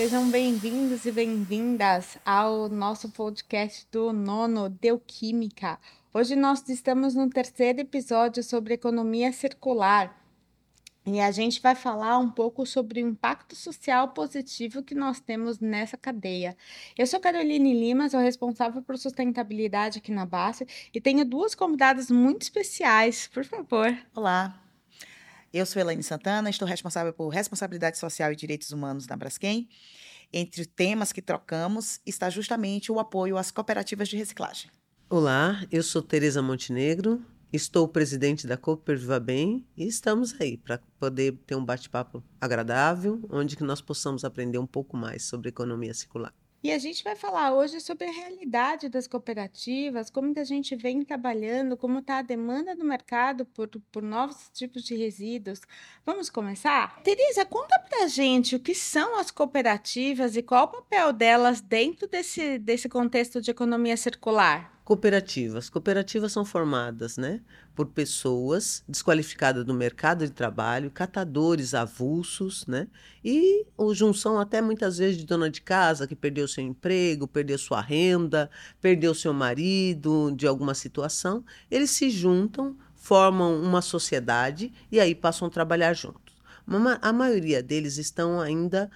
sejam bem-vindos e bem-vindas ao nosso podcast do Nono Deu Química. Hoje nós estamos no terceiro episódio sobre economia circular. E a gente vai falar um pouco sobre o impacto social positivo que nós temos nessa cadeia. Eu sou Caroline Lima, sou responsável por sustentabilidade aqui na base e tenho duas convidadas muito especiais, por favor. Olá, eu sou Elaine Santana, estou responsável por responsabilidade social e direitos humanos na Braskem. Entre temas que trocamos está justamente o apoio às cooperativas de reciclagem. Olá, eu sou Tereza Montenegro, Estou presidente da Cooper Viva Bem e estamos aí para poder ter um bate-papo agradável, onde que nós possamos aprender um pouco mais sobre economia circular. E a gente vai falar hoje sobre a realidade das cooperativas, como que a gente vem trabalhando, como está a demanda do mercado por, por novos tipos de resíduos. Vamos começar? Teresa, conta para a gente o que são as cooperativas e qual o papel delas dentro desse, desse contexto de economia circular. Cooperativas. Cooperativas são formadas né, por pessoas desqualificadas do mercado de trabalho, catadores avulsos, né, e o junção até muitas vezes de dona de casa que perdeu seu emprego, perdeu sua renda, perdeu seu marido de alguma situação. Eles se juntam, formam uma sociedade e aí passam a trabalhar juntos. A maioria deles estão ainda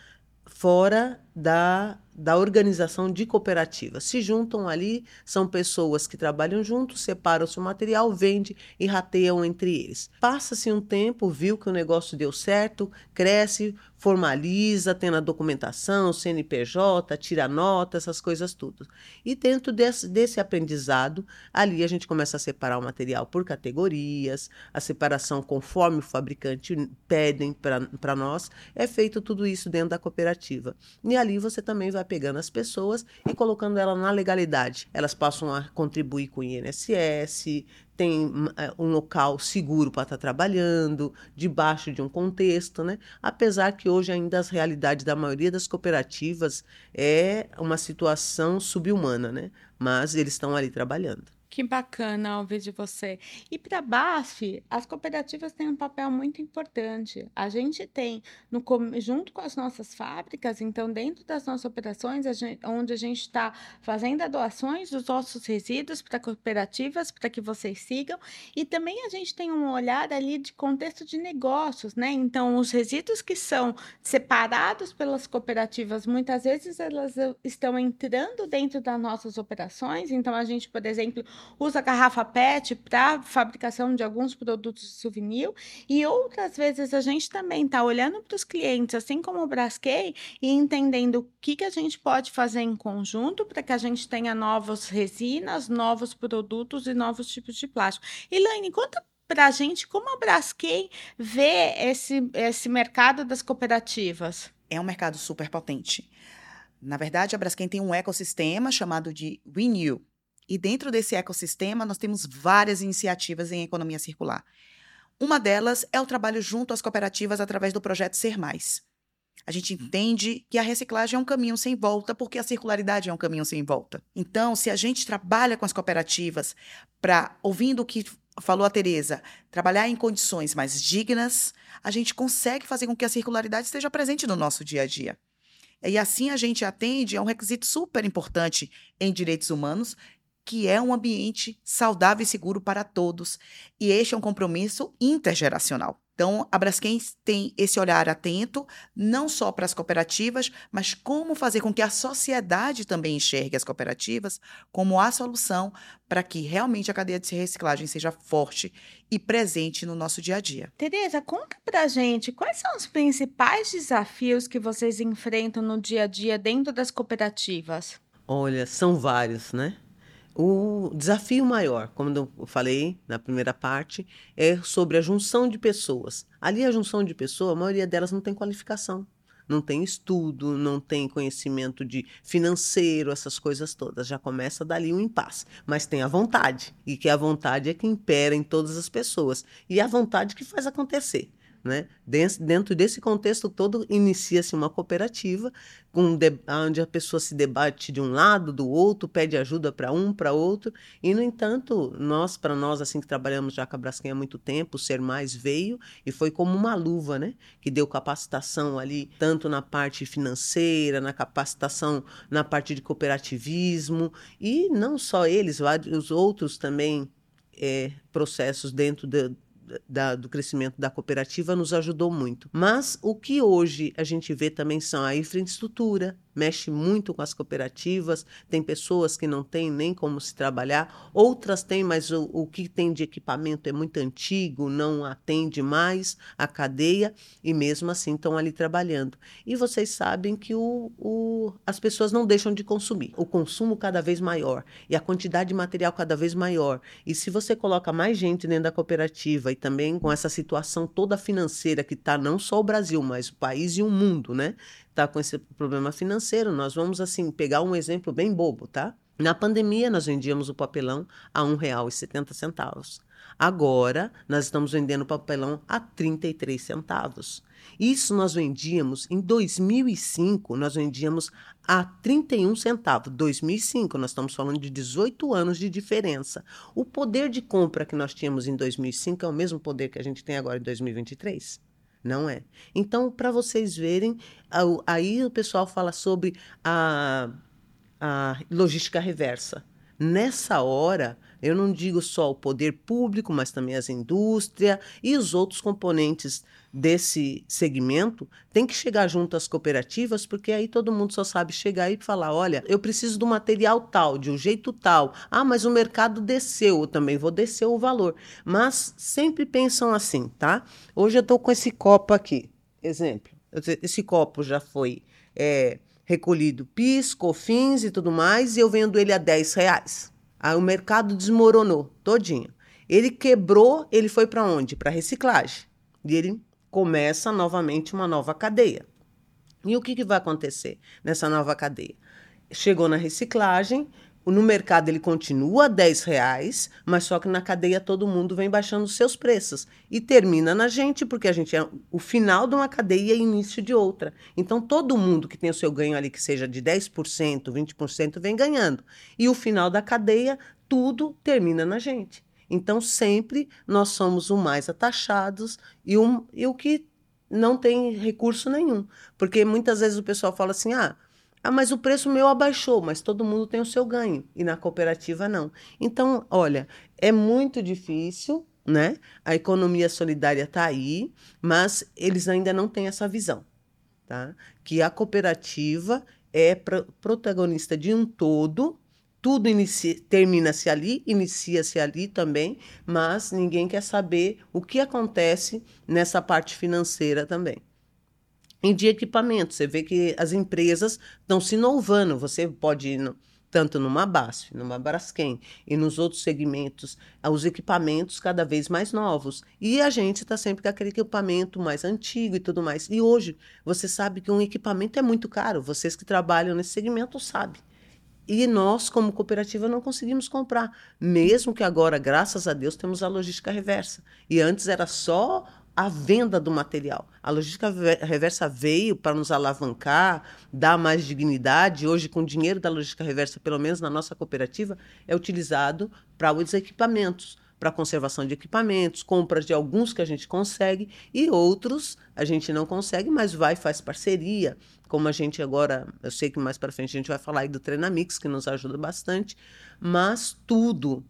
fora da da organização de cooperativas. Se juntam ali, são pessoas que trabalham juntos, separam-se o material, vendem e rateiam entre eles. Passa-se um tempo, viu que o negócio deu certo, cresce, formaliza, tem a documentação, CNPJ, tira nota, essas coisas tudo. E dentro desse, desse aprendizado, ali a gente começa a separar o material por categorias, a separação conforme o fabricante pedem para nós, é feito tudo isso dentro da cooperativa. E ali você também vai pegando as pessoas e colocando elas na legalidade. Elas passam a contribuir com o INSS, tem eh, um local seguro para estar tá trabalhando, debaixo de um contexto, né? Apesar que hoje ainda as realidades da maioria das cooperativas é uma situação subhumana, né? Mas eles estão ali trabalhando. Que bacana ouvir de você. E para a BASF, as cooperativas têm um papel muito importante. A gente tem, no, junto com as nossas fábricas, então, dentro das nossas operações, a gente, onde a gente está fazendo a doações dos nossos resíduos para cooperativas, para que vocês sigam. E também a gente tem um olhar ali de contexto de negócios, né? Então, os resíduos que são separados pelas cooperativas, muitas vezes elas eh, estão entrando dentro das nossas operações. Então, a gente, por exemplo, usa garrafa PET para fabricação de alguns produtos de souvenir e outras vezes a gente também está olhando para os clientes, assim como o Braskem, e entendendo o que, que a gente pode fazer em conjunto para que a gente tenha novas resinas, novos produtos e novos tipos de plástico. Elaine, conta para a gente como a Braskem vê esse, esse mercado das cooperativas. É um mercado super potente. Na verdade, a Braskem tem um ecossistema chamado de Renew, e dentro desse ecossistema, nós temos várias iniciativas em economia circular. Uma delas é o trabalho junto às cooperativas através do projeto Ser Mais. A gente uhum. entende que a reciclagem é um caminho sem volta, porque a circularidade é um caminho sem volta. Então, se a gente trabalha com as cooperativas para, ouvindo o que falou a Tereza, trabalhar em condições mais dignas, a gente consegue fazer com que a circularidade esteja presente no nosso dia a dia. E assim a gente atende a um requisito super importante em direitos humanos, que é um ambiente saudável e seguro para todos. E este é um compromisso intergeracional. Então, a Braskem tem esse olhar atento, não só para as cooperativas, mas como fazer com que a sociedade também enxergue as cooperativas como a solução para que realmente a cadeia de reciclagem seja forte e presente no nosso dia a dia. Tereza, conta para gente quais são os principais desafios que vocês enfrentam no dia a dia dentro das cooperativas? Olha, são vários, né? O desafio maior, como eu falei na primeira parte, é sobre a junção de pessoas. Ali, a junção de pessoas, a maioria delas não tem qualificação, não tem estudo, não tem conhecimento de financeiro, essas coisas todas. Já começa dali um impasse. Mas tem a vontade, e que a vontade é que impera em todas as pessoas. E a vontade que faz acontecer. Né? Dentro desse contexto todo, inicia-se uma cooperativa, com onde a pessoa se debate de um lado, do outro, pede ajuda para um, para outro. E, no entanto, nós, para nós, assim que trabalhamos já com a Braskem há muito tempo, o Ser Mais veio e foi como uma luva, né? que deu capacitação ali, tanto na parte financeira, na capacitação na parte de cooperativismo, e não só eles, vários outros também é, processos dentro de, da, do crescimento da cooperativa nos ajudou muito. Mas o que hoje a gente vê também são a infraestrutura, mexe muito com as cooperativas, tem pessoas que não têm nem como se trabalhar, outras têm, mas o, o que tem de equipamento é muito antigo, não atende mais a cadeia e mesmo assim estão ali trabalhando. E vocês sabem que o, o, as pessoas não deixam de consumir, o consumo cada vez maior e a quantidade de material cada vez maior. E se você coloca mais gente dentro da cooperativa e também com essa situação toda financeira que está não só o Brasil, mas o país e o mundo, né? Está com esse problema financeiro. Nós vamos, assim, pegar um exemplo bem bobo, tá? Na pandemia, nós vendíamos o papelão a R$ 1,70. Agora, nós estamos vendendo papelão a 33 centavos. Isso nós vendíamos em 2005, nós vendíamos a 31 centavos. 2005, nós estamos falando de 18 anos de diferença. O poder de compra que nós tínhamos em 2005 é o mesmo poder que a gente tem agora em 2023? Não é. Então, para vocês verem, aí o pessoal fala sobre a, a logística reversa. Nessa hora, eu não digo só o poder público, mas também as indústrias e os outros componentes desse segmento têm que chegar junto às cooperativas, porque aí todo mundo só sabe chegar e falar: olha, eu preciso do material tal, de um jeito tal. Ah, mas o mercado desceu, eu também vou descer o valor. Mas sempre pensam assim, tá? Hoje eu estou com esse copo aqui. Exemplo, esse copo já foi. É, recolhido PIS, COFINS e tudo mais, e eu vendo ele a 10 reais. Aí o mercado desmoronou todinho. Ele quebrou, ele foi para onde? Para reciclagem. E ele começa novamente uma nova cadeia. E o que, que vai acontecer nessa nova cadeia? Chegou na reciclagem, no mercado ele continua a 10 reais, mas só que na cadeia todo mundo vem baixando os seus preços. E termina na gente, porque a gente é o final de uma cadeia e início de outra. Então todo mundo que tem o seu ganho ali, que seja de 10%, 20%, vem ganhando. E o final da cadeia, tudo termina na gente. Então sempre nós somos o mais atachados e, um, e o que não tem recurso nenhum. Porque muitas vezes o pessoal fala assim: ah ah, mas o preço meu abaixou, mas todo mundo tem o seu ganho e na cooperativa não. Então, olha, é muito difícil, né? A economia solidária está aí, mas eles ainda não têm essa visão, tá? Que a cooperativa é protagonista de um todo, tudo termina-se ali, inicia-se ali também, mas ninguém quer saber o que acontece nessa parte financeira também em de equipamento. Você vê que as empresas estão se inovando. Você pode ir no, tanto numa BASF, numa Braskem e nos outros segmentos, os equipamentos cada vez mais novos. E a gente está sempre com aquele equipamento mais antigo e tudo mais. E hoje, você sabe que um equipamento é muito caro. Vocês que trabalham nesse segmento sabem. E nós, como cooperativa, não conseguimos comprar. Mesmo que agora, graças a Deus, temos a logística reversa. E antes era só a venda do material. A logística reversa veio para nos alavancar, dar mais dignidade. Hoje, com o dinheiro da logística reversa, pelo menos na nossa cooperativa, é utilizado para os equipamentos, para conservação de equipamentos, compras de alguns que a gente consegue e outros a gente não consegue, mas vai faz parceria. Como a gente agora, eu sei que mais para frente a gente vai falar aí do Treinamix, que nos ajuda bastante, mas tudo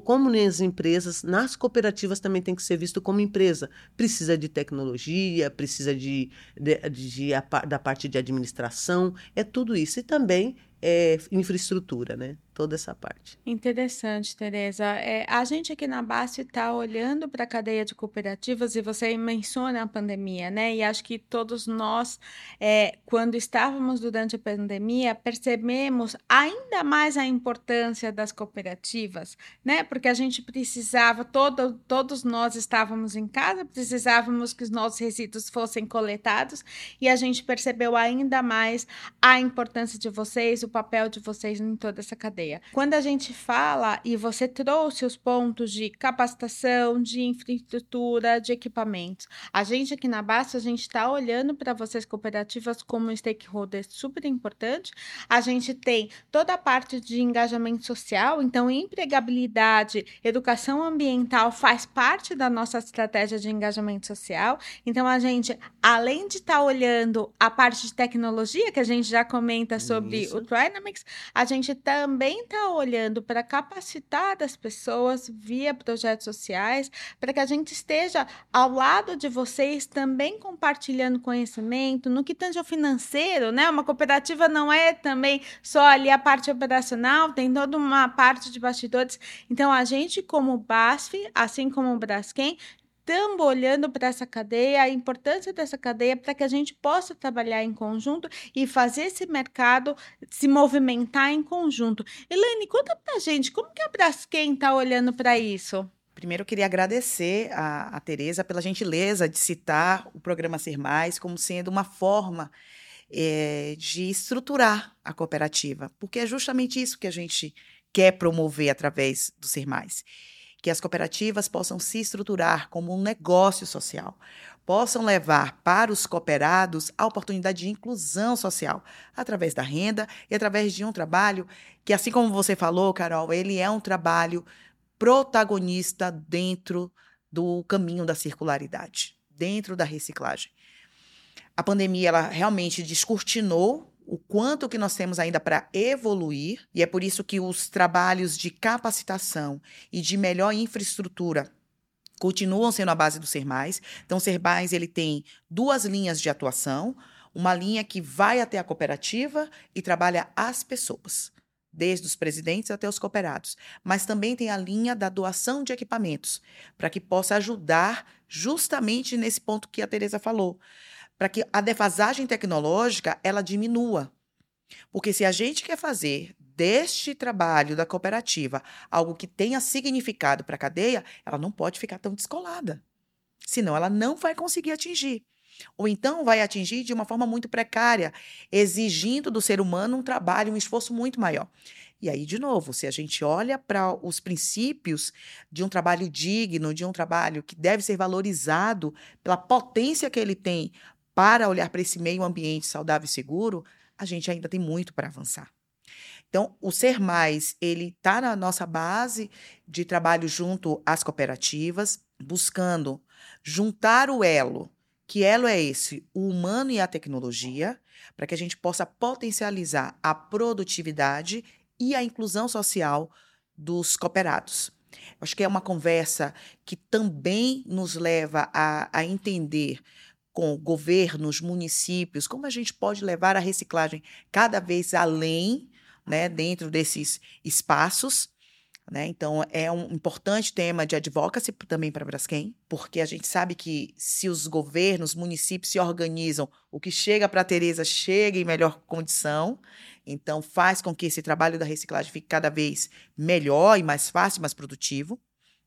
como nas empresas, nas cooperativas também tem que ser visto como empresa. Precisa de tecnologia, precisa de, de, de, de da parte de administração, é tudo isso. E também é, infraestrutura, né? Toda essa parte. Interessante, Tereza. É, a gente aqui na BASF está olhando para a cadeia de cooperativas e você menciona a pandemia, né? E acho que todos nós, é, quando estávamos durante a pandemia, percebemos ainda mais a importância das cooperativas, né? Porque a gente precisava, todo, todos nós estávamos em casa, precisávamos que os nossos resíduos fossem coletados e a gente percebeu ainda mais a importância de vocês, o papel de vocês em toda essa cadeia. Quando a gente fala, e você trouxe os pontos de capacitação, de infraestrutura, de equipamentos, a gente aqui na Basta, a gente está olhando para vocês cooperativas como um stakeholder super importante. A gente tem toda a parte de engajamento social, então empregabilidade, educação ambiental faz parte da nossa estratégia de engajamento social. Então a gente, além de estar tá olhando a parte de tecnologia que a gente já comenta sobre Isso. o Dynamics, a gente também está olhando para capacitar as pessoas via projetos sociais, para que a gente esteja ao lado de vocês também compartilhando conhecimento no que tange ao financeiro, né? Uma cooperativa não é também só ali a parte operacional, tem toda uma parte de bastidores. Então a gente como BASF, assim como o Braskem, estamos olhando para essa cadeia, a importância dessa cadeia para que a gente possa trabalhar em conjunto e fazer esse mercado se movimentar em conjunto. Elaine, conta para a gente, como que a Braskem está olhando para isso? Primeiro, eu queria agradecer a, a Tereza pela gentileza de citar o programa Ser Mais como sendo uma forma é, de estruturar a cooperativa, porque é justamente isso que a gente quer promover através do Ser Mais que as cooperativas possam se estruturar como um negócio social, possam levar para os cooperados a oportunidade de inclusão social através da renda e através de um trabalho que, assim como você falou, Carol, ele é um trabalho protagonista dentro do caminho da circularidade, dentro da reciclagem. A pandemia ela realmente descortinou o quanto que nós temos ainda para evoluir, e é por isso que os trabalhos de capacitação e de melhor infraestrutura continuam sendo a base do Ser Mais. Então, o Ser Mais ele tem duas linhas de atuação, uma linha que vai até a cooperativa e trabalha as pessoas, desde os presidentes até os cooperados, mas também tem a linha da doação de equipamentos, para que possa ajudar justamente nesse ponto que a Teresa falou para que a defasagem tecnológica ela diminua. Porque se a gente quer fazer deste trabalho da cooperativa algo que tenha significado para a cadeia, ela não pode ficar tão descolada. Senão ela não vai conseguir atingir. Ou então vai atingir de uma forma muito precária, exigindo do ser humano um trabalho, um esforço muito maior. E aí, de novo, se a gente olha para os princípios de um trabalho digno, de um trabalho que deve ser valorizado pela potência que ele tem para olhar para esse meio ambiente saudável e seguro, a gente ainda tem muito para avançar. Então, o Ser Mais, ele está na nossa base de trabalho junto às cooperativas, buscando juntar o elo. Que elo é esse? O humano e a tecnologia, para que a gente possa potencializar a produtividade e a inclusão social dos cooperados. Acho que é uma conversa que também nos leva a, a entender com governos, municípios, como a gente pode levar a reciclagem cada vez além, né, dentro desses espaços. Né? Então, é um importante tema de advocacy também para Braskem, porque a gente sabe que se os governos, municípios se organizam, o que chega para a Tereza chega em melhor condição. Então, faz com que esse trabalho da reciclagem fique cada vez melhor e mais fácil, mais produtivo.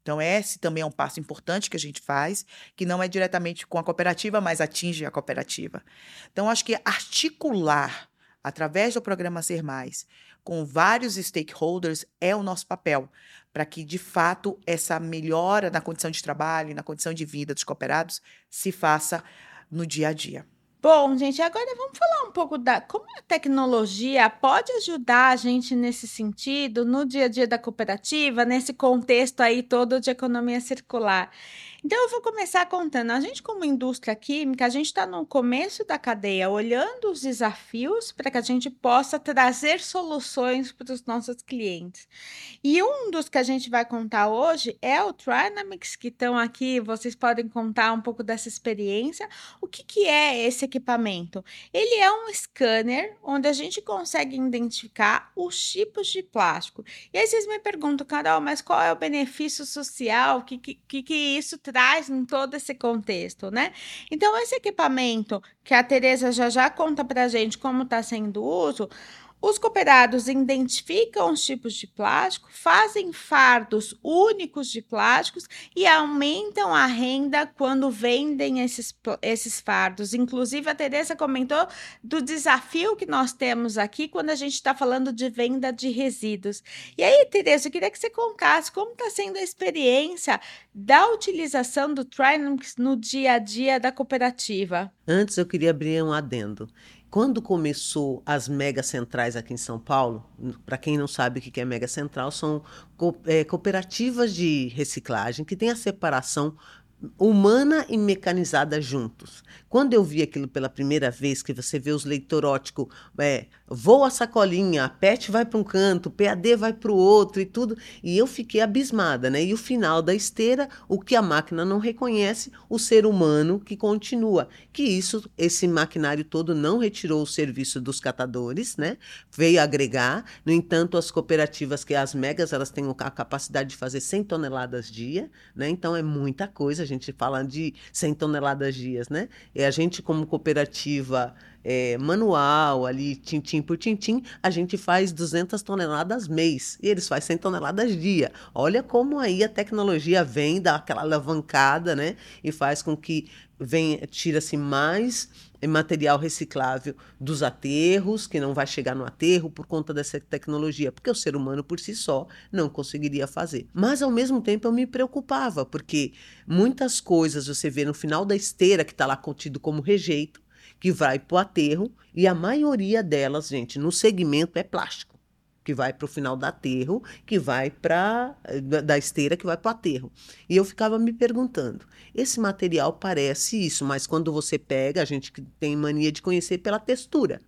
Então, esse também é um passo importante que a gente faz, que não é diretamente com a cooperativa, mas atinge a cooperativa. Então, acho que articular, através do programa Ser Mais, com vários stakeholders, é o nosso papel, para que, de fato, essa melhora na condição de trabalho e na condição de vida dos cooperados se faça no dia a dia. Bom, gente, agora vamos falar um pouco da como a tecnologia pode ajudar a gente nesse sentido, no dia a dia da cooperativa, nesse contexto aí todo de economia circular. Então, eu vou começar contando. A gente, como indústria química, a gente está no começo da cadeia, olhando os desafios para que a gente possa trazer soluções para os nossos clientes. E um dos que a gente vai contar hoje é o Trinamics, que estão aqui. Vocês podem contar um pouco dessa experiência. O que, que é esse equipamento? Ele é um scanner onde a gente consegue identificar os tipos de plástico. E aí vocês me perguntam, Carol, mas qual é o benefício social? O que, que, que isso traz em todo esse contexto, né? Então, esse equipamento que a Tereza já já conta para gente como está sendo uso, Os cooperados identificam os tipos de plástico, fazem fardos únicos de plásticos e aumentam a renda quando vendem esses, esses fardos. Inclusive, a Tereza comentou do desafio que nós temos aqui quando a gente está falando de venda de resíduos. E aí, Tereza, eu queria que você contasse como está sendo a experiência da utilização do Trinamics no dia a dia da cooperativa. Antes, eu queria abrir um adendo. Quando começou as mega centrais aqui em São Paulo, para quem não sabe o que é mega central, são é, cooperativas de reciclagem que têm a separação humana e mecanizada juntos. Quando eu vi aquilo pela primeira vez, que você vê os leitoróticos, é, voa a sacolinha, a PET vai para um canto, PAD vai para o outro e tudo, e eu fiquei abismada, né? E o final da esteira, o que a máquina não reconhece, o ser humano que continua. Que isso, esse maquinário todo não retirou o serviço dos catadores, né? Veio agregar. No entanto, as cooperativas, que as megas, elas têm a capacidade de fazer 100 toneladas dia, né? Então é muita coisa, a gente fala de 100 toneladas dias, né? E a gente, como cooperativa é, manual, ali, tintim por tintim, a gente faz 200 toneladas mês. E eles fazem 100 toneladas dia. Olha como aí a tecnologia vem, dá aquela alavancada, né? E faz com que vem tira-se mais material reciclável dos aterros, que não vai chegar no aterro por conta dessa tecnologia, porque o ser humano por si só não conseguiria fazer. Mas ao mesmo tempo eu me preocupava, porque muitas coisas você vê no final da esteira que está lá contido como rejeito, que vai para o aterro, e a maioria delas, gente, no segmento é plástico que vai para o final do aterro, que vai para da esteira que vai para o aterro. E eu ficava me perguntando, esse material parece isso, mas quando você pega, a gente tem mania de conhecer pela textura.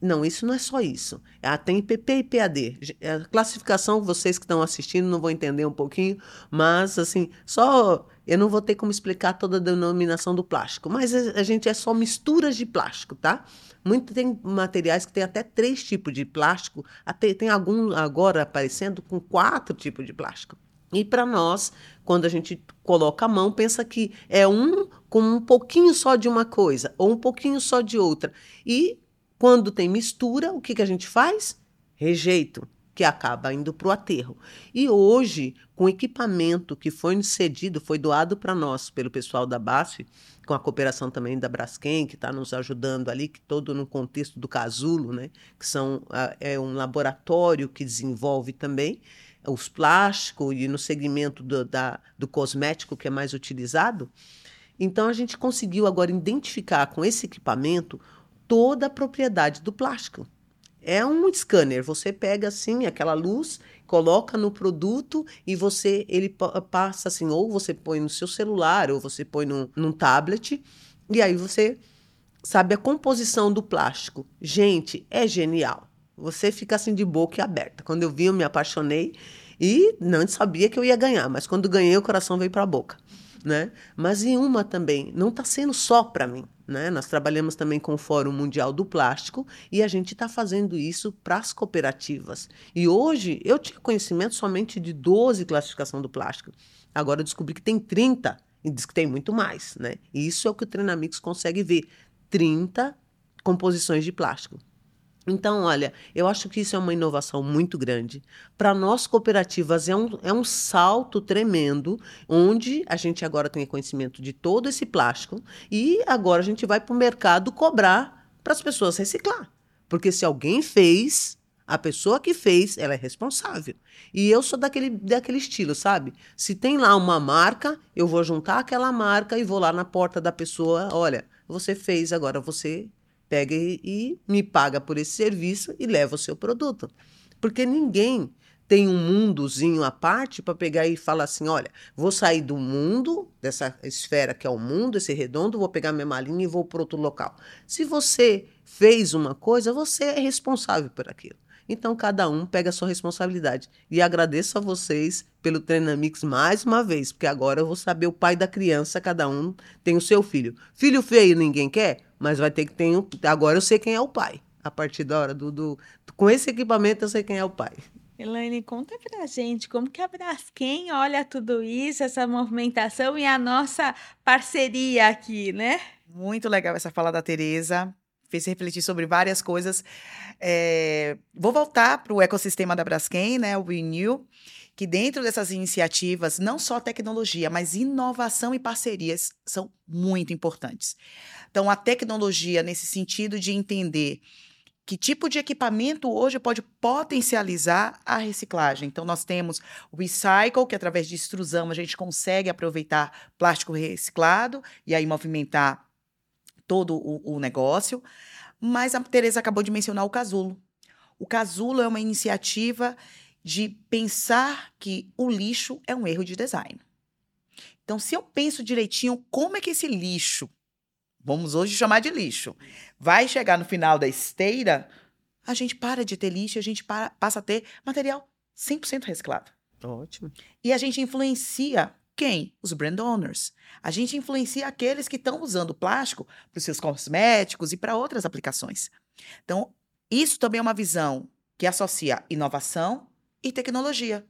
Não, isso não é só isso. Ela tem PP e PAD. A classificação, vocês que estão assistindo não vão entender um pouquinho, mas assim, só eu não vou ter como explicar toda a denominação do plástico, mas a gente é só misturas de plástico, tá? Muito tem materiais que tem até três tipos de plástico, até tem algum agora aparecendo com quatro tipos de plástico. E para nós, quando a gente coloca a mão, pensa que é um com um pouquinho só de uma coisa ou um pouquinho só de outra. E quando tem mistura, o que, que a gente faz? Rejeito que acaba indo para o aterro. E hoje, com equipamento que foi cedido, foi doado para nós pelo pessoal da BASF, com a cooperação também da Braskem, que está nos ajudando ali, que todo no contexto do Casulo, né, que são, é um laboratório que desenvolve também os plásticos e no segmento do, da, do cosmético que é mais utilizado. Então, a gente conseguiu agora identificar com esse equipamento toda a propriedade do plástico. É um scanner. Você pega assim aquela luz, coloca no produto e você ele passa assim, ou você põe no seu celular, ou você põe num, num tablet, e aí você sabe a composição do plástico. Gente, é genial. Você fica assim de boca aberta. Quando eu vi, eu me apaixonei e não sabia que eu ia ganhar, mas quando ganhei, o coração veio para a boca. Né? Mas em uma também, não está sendo só para mim. Né? Nós trabalhamos também com o Fórum Mundial do Plástico e a gente está fazendo isso para as cooperativas. E hoje eu tinha conhecimento somente de 12 classificação do plástico. Agora eu descobri que tem 30 e diz que tem muito mais. Né? E isso é o que o Treinamix consegue ver: 30 composições de plástico. Então, olha, eu acho que isso é uma inovação muito grande. Para nós, cooperativas, é um, é um salto tremendo, onde a gente agora tem conhecimento de todo esse plástico e agora a gente vai para o mercado cobrar para as pessoas reciclar. Porque se alguém fez, a pessoa que fez, ela é responsável. E eu sou daquele, daquele estilo, sabe? Se tem lá uma marca, eu vou juntar aquela marca e vou lá na porta da pessoa, olha, você fez, agora você pega e, e me paga por esse serviço e leva o seu produto. Porque ninguém tem um mundozinho à parte para pegar e falar assim: olha, vou sair do mundo, dessa esfera que é o mundo, esse redondo, vou pegar minha malinha e vou para outro local. Se você fez uma coisa, você é responsável por aquilo. Então, cada um pega a sua responsabilidade. E agradeço a vocês pelo Treinamix mais uma vez, porque agora eu vou saber o pai da criança, cada um tem o seu filho. Filho feio ninguém quer? Mas vai ter que ter. Um... Agora eu sei quem é o pai. A partir da hora do, do. Com esse equipamento eu sei quem é o pai. Elaine, conta pra gente como que a Braskem olha tudo isso, essa movimentação e a nossa parceria aqui, né? Muito legal essa fala da Tereza. fez refletir sobre várias coisas. É, vou voltar para o ecossistema da Braskem, né, o Renew, que dentro dessas iniciativas, não só tecnologia, mas inovação e parcerias são muito importantes. Então, a tecnologia, nesse sentido de entender que tipo de equipamento hoje pode potencializar a reciclagem. Então, nós temos o recycle, que através de extrusão a gente consegue aproveitar plástico reciclado e aí movimentar todo o, o negócio. Mas a Tereza acabou de mencionar o casulo. O casulo é uma iniciativa de pensar que o lixo é um erro de design. Então, se eu penso direitinho como é que esse lixo vamos hoje chamar de lixo, vai chegar no final da esteira, a gente para de ter lixo, a gente para, passa a ter material 100% reciclado. Ótimo. E a gente influencia quem? Os brand owners. A gente influencia aqueles que estão usando plástico para os seus cosméticos e para outras aplicações. Então, isso também é uma visão que associa inovação e tecnologia.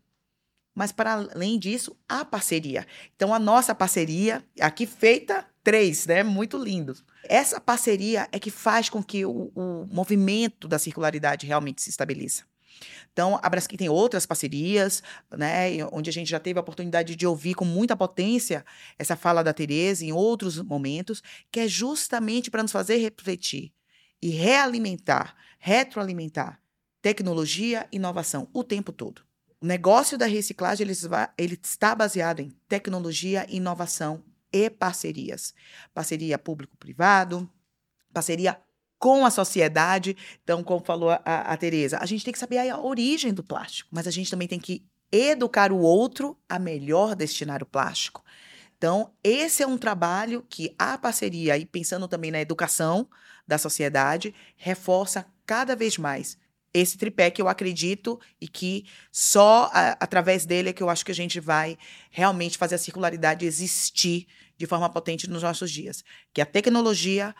Mas, para além disso, a parceria. Então, a nossa parceria, aqui feita três, né? Muito lindo. Essa parceria é que faz com que o, o movimento da circularidade realmente se estabeleça. Então, a Braskem tem outras parcerias, né, onde a gente já teve a oportunidade de ouvir com muita potência essa fala da Tereza em outros momentos, que é justamente para nos fazer refletir e realimentar, retroalimentar tecnologia inovação o tempo todo. O negócio da reciclagem ele, ele está baseado em tecnologia, inovação e parcerias. Parceria público-privado, parceria com a sociedade. Então, como falou a, a Tereza, a gente tem que saber a origem do plástico, mas a gente também tem que educar o outro a melhor destinar o plástico. Então, esse é um trabalho que a parceria, e pensando também na educação da sociedade, reforça cada vez mais esse tripé que eu acredito e que só a, através dele é que eu acho que a gente vai realmente fazer a circularidade existir de forma potente nos nossos dias, que é a tecnologia,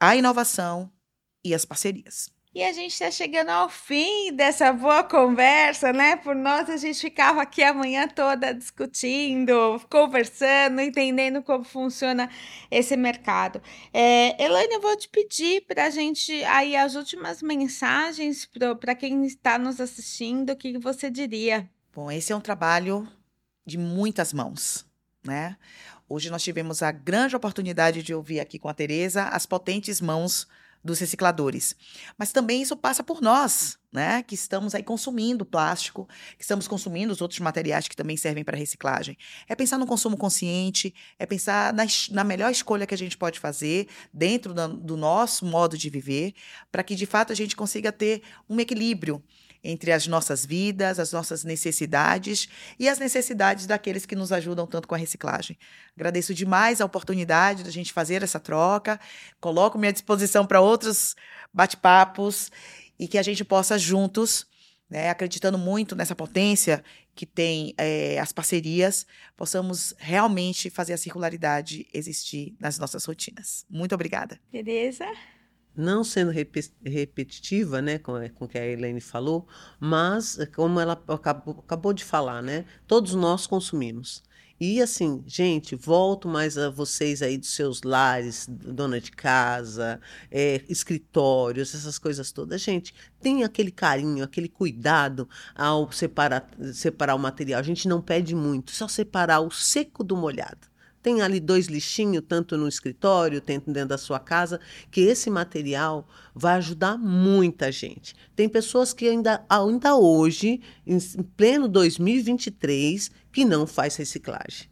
a inovação e as parcerias. E a gente está chegando ao fim dessa boa conversa, né? Por nós, a gente ficava aqui a manhã toda discutindo, conversando, entendendo como funciona esse mercado. É, Elaine, eu vou te pedir para a gente aí as últimas mensagens para quem está nos assistindo, o que você diria? Bom, esse é um trabalho de muitas mãos, né? Hoje nós tivemos a grande oportunidade de ouvir aqui com a Tereza as potentes mãos dos recicladores. Mas também isso passa por nós, né? Que estamos aí consumindo plástico, que estamos consumindo os outros materiais que também servem para reciclagem. É pensar no consumo consciente, é pensar na, na melhor escolha que a gente pode fazer dentro do, do nosso modo de viver, para que de fato a gente consiga ter um equilíbrio entre as nossas vidas, as nossas necessidades e as necessidades daqueles que nos ajudam tanto com a reciclagem. Agradeço demais a oportunidade da gente fazer essa troca, coloco-me à disposição para outros bate-papos e que a gente possa juntos, né, acreditando muito nessa potência que tem é, as parcerias, possamos realmente fazer a circularidade existir nas nossas rotinas. Muito obrigada. Tereza? Não sendo rep repetitiva, né, com, com o que a Helene falou, mas como ela acabou, acabou de falar, né, todos nós consumimos. E assim, gente, volto mais a vocês aí dos seus lares, dona de casa, é, escritórios, essas coisas todas. Gente, tem aquele carinho, aquele cuidado ao separar, separar o material. A gente não pede muito, só separar o seco do molhado. Tem ali dois lixinhos, tanto no escritório, tanto dentro da sua casa, que esse material vai ajudar muita gente. Tem pessoas que ainda, ainda hoje, em pleno 2023, que não faz reciclagem.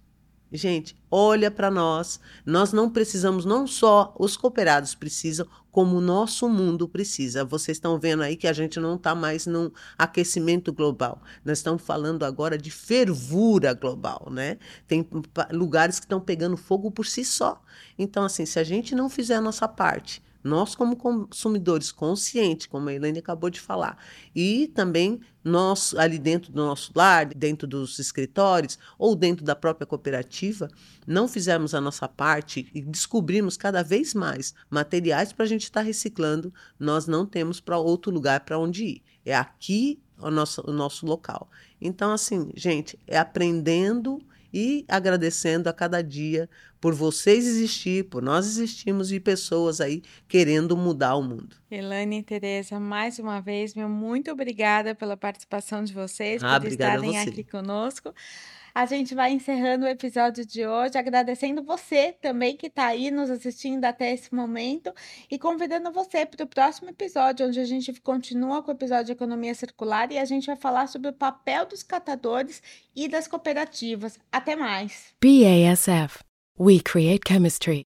Gente, olha para nós. Nós não precisamos, não só os cooperados precisam, como o nosso mundo precisa. Vocês estão vendo aí que a gente não está mais num aquecimento global. Nós estamos falando agora de fervura global, né? Tem lugares que estão pegando fogo por si só. Então, assim, se a gente não fizer a nossa parte, nós, como consumidores conscientes, como a Elaine acabou de falar, e também nós, ali dentro do nosso lar, dentro dos escritórios ou dentro da própria cooperativa, não fizermos a nossa parte e descobrimos cada vez mais materiais para a gente estar tá reciclando, nós não temos para outro lugar para onde ir. É aqui o nosso, o nosso local. Então, assim, gente, é aprendendo e agradecendo a cada dia por vocês existir, por nós existirmos e pessoas aí querendo mudar o mundo. Elane e Tereza, mais uma vez, meu muito obrigada pela participação de vocês, Ah, por estarem aqui conosco. A gente vai encerrando o episódio de hoje, agradecendo você também que está aí nos assistindo até esse momento e convidando você para o próximo episódio, onde a gente continua com o episódio de Economia Circular e a gente vai falar sobre o papel dos catadores e das cooperativas. Até mais! BASF. We create chemistry.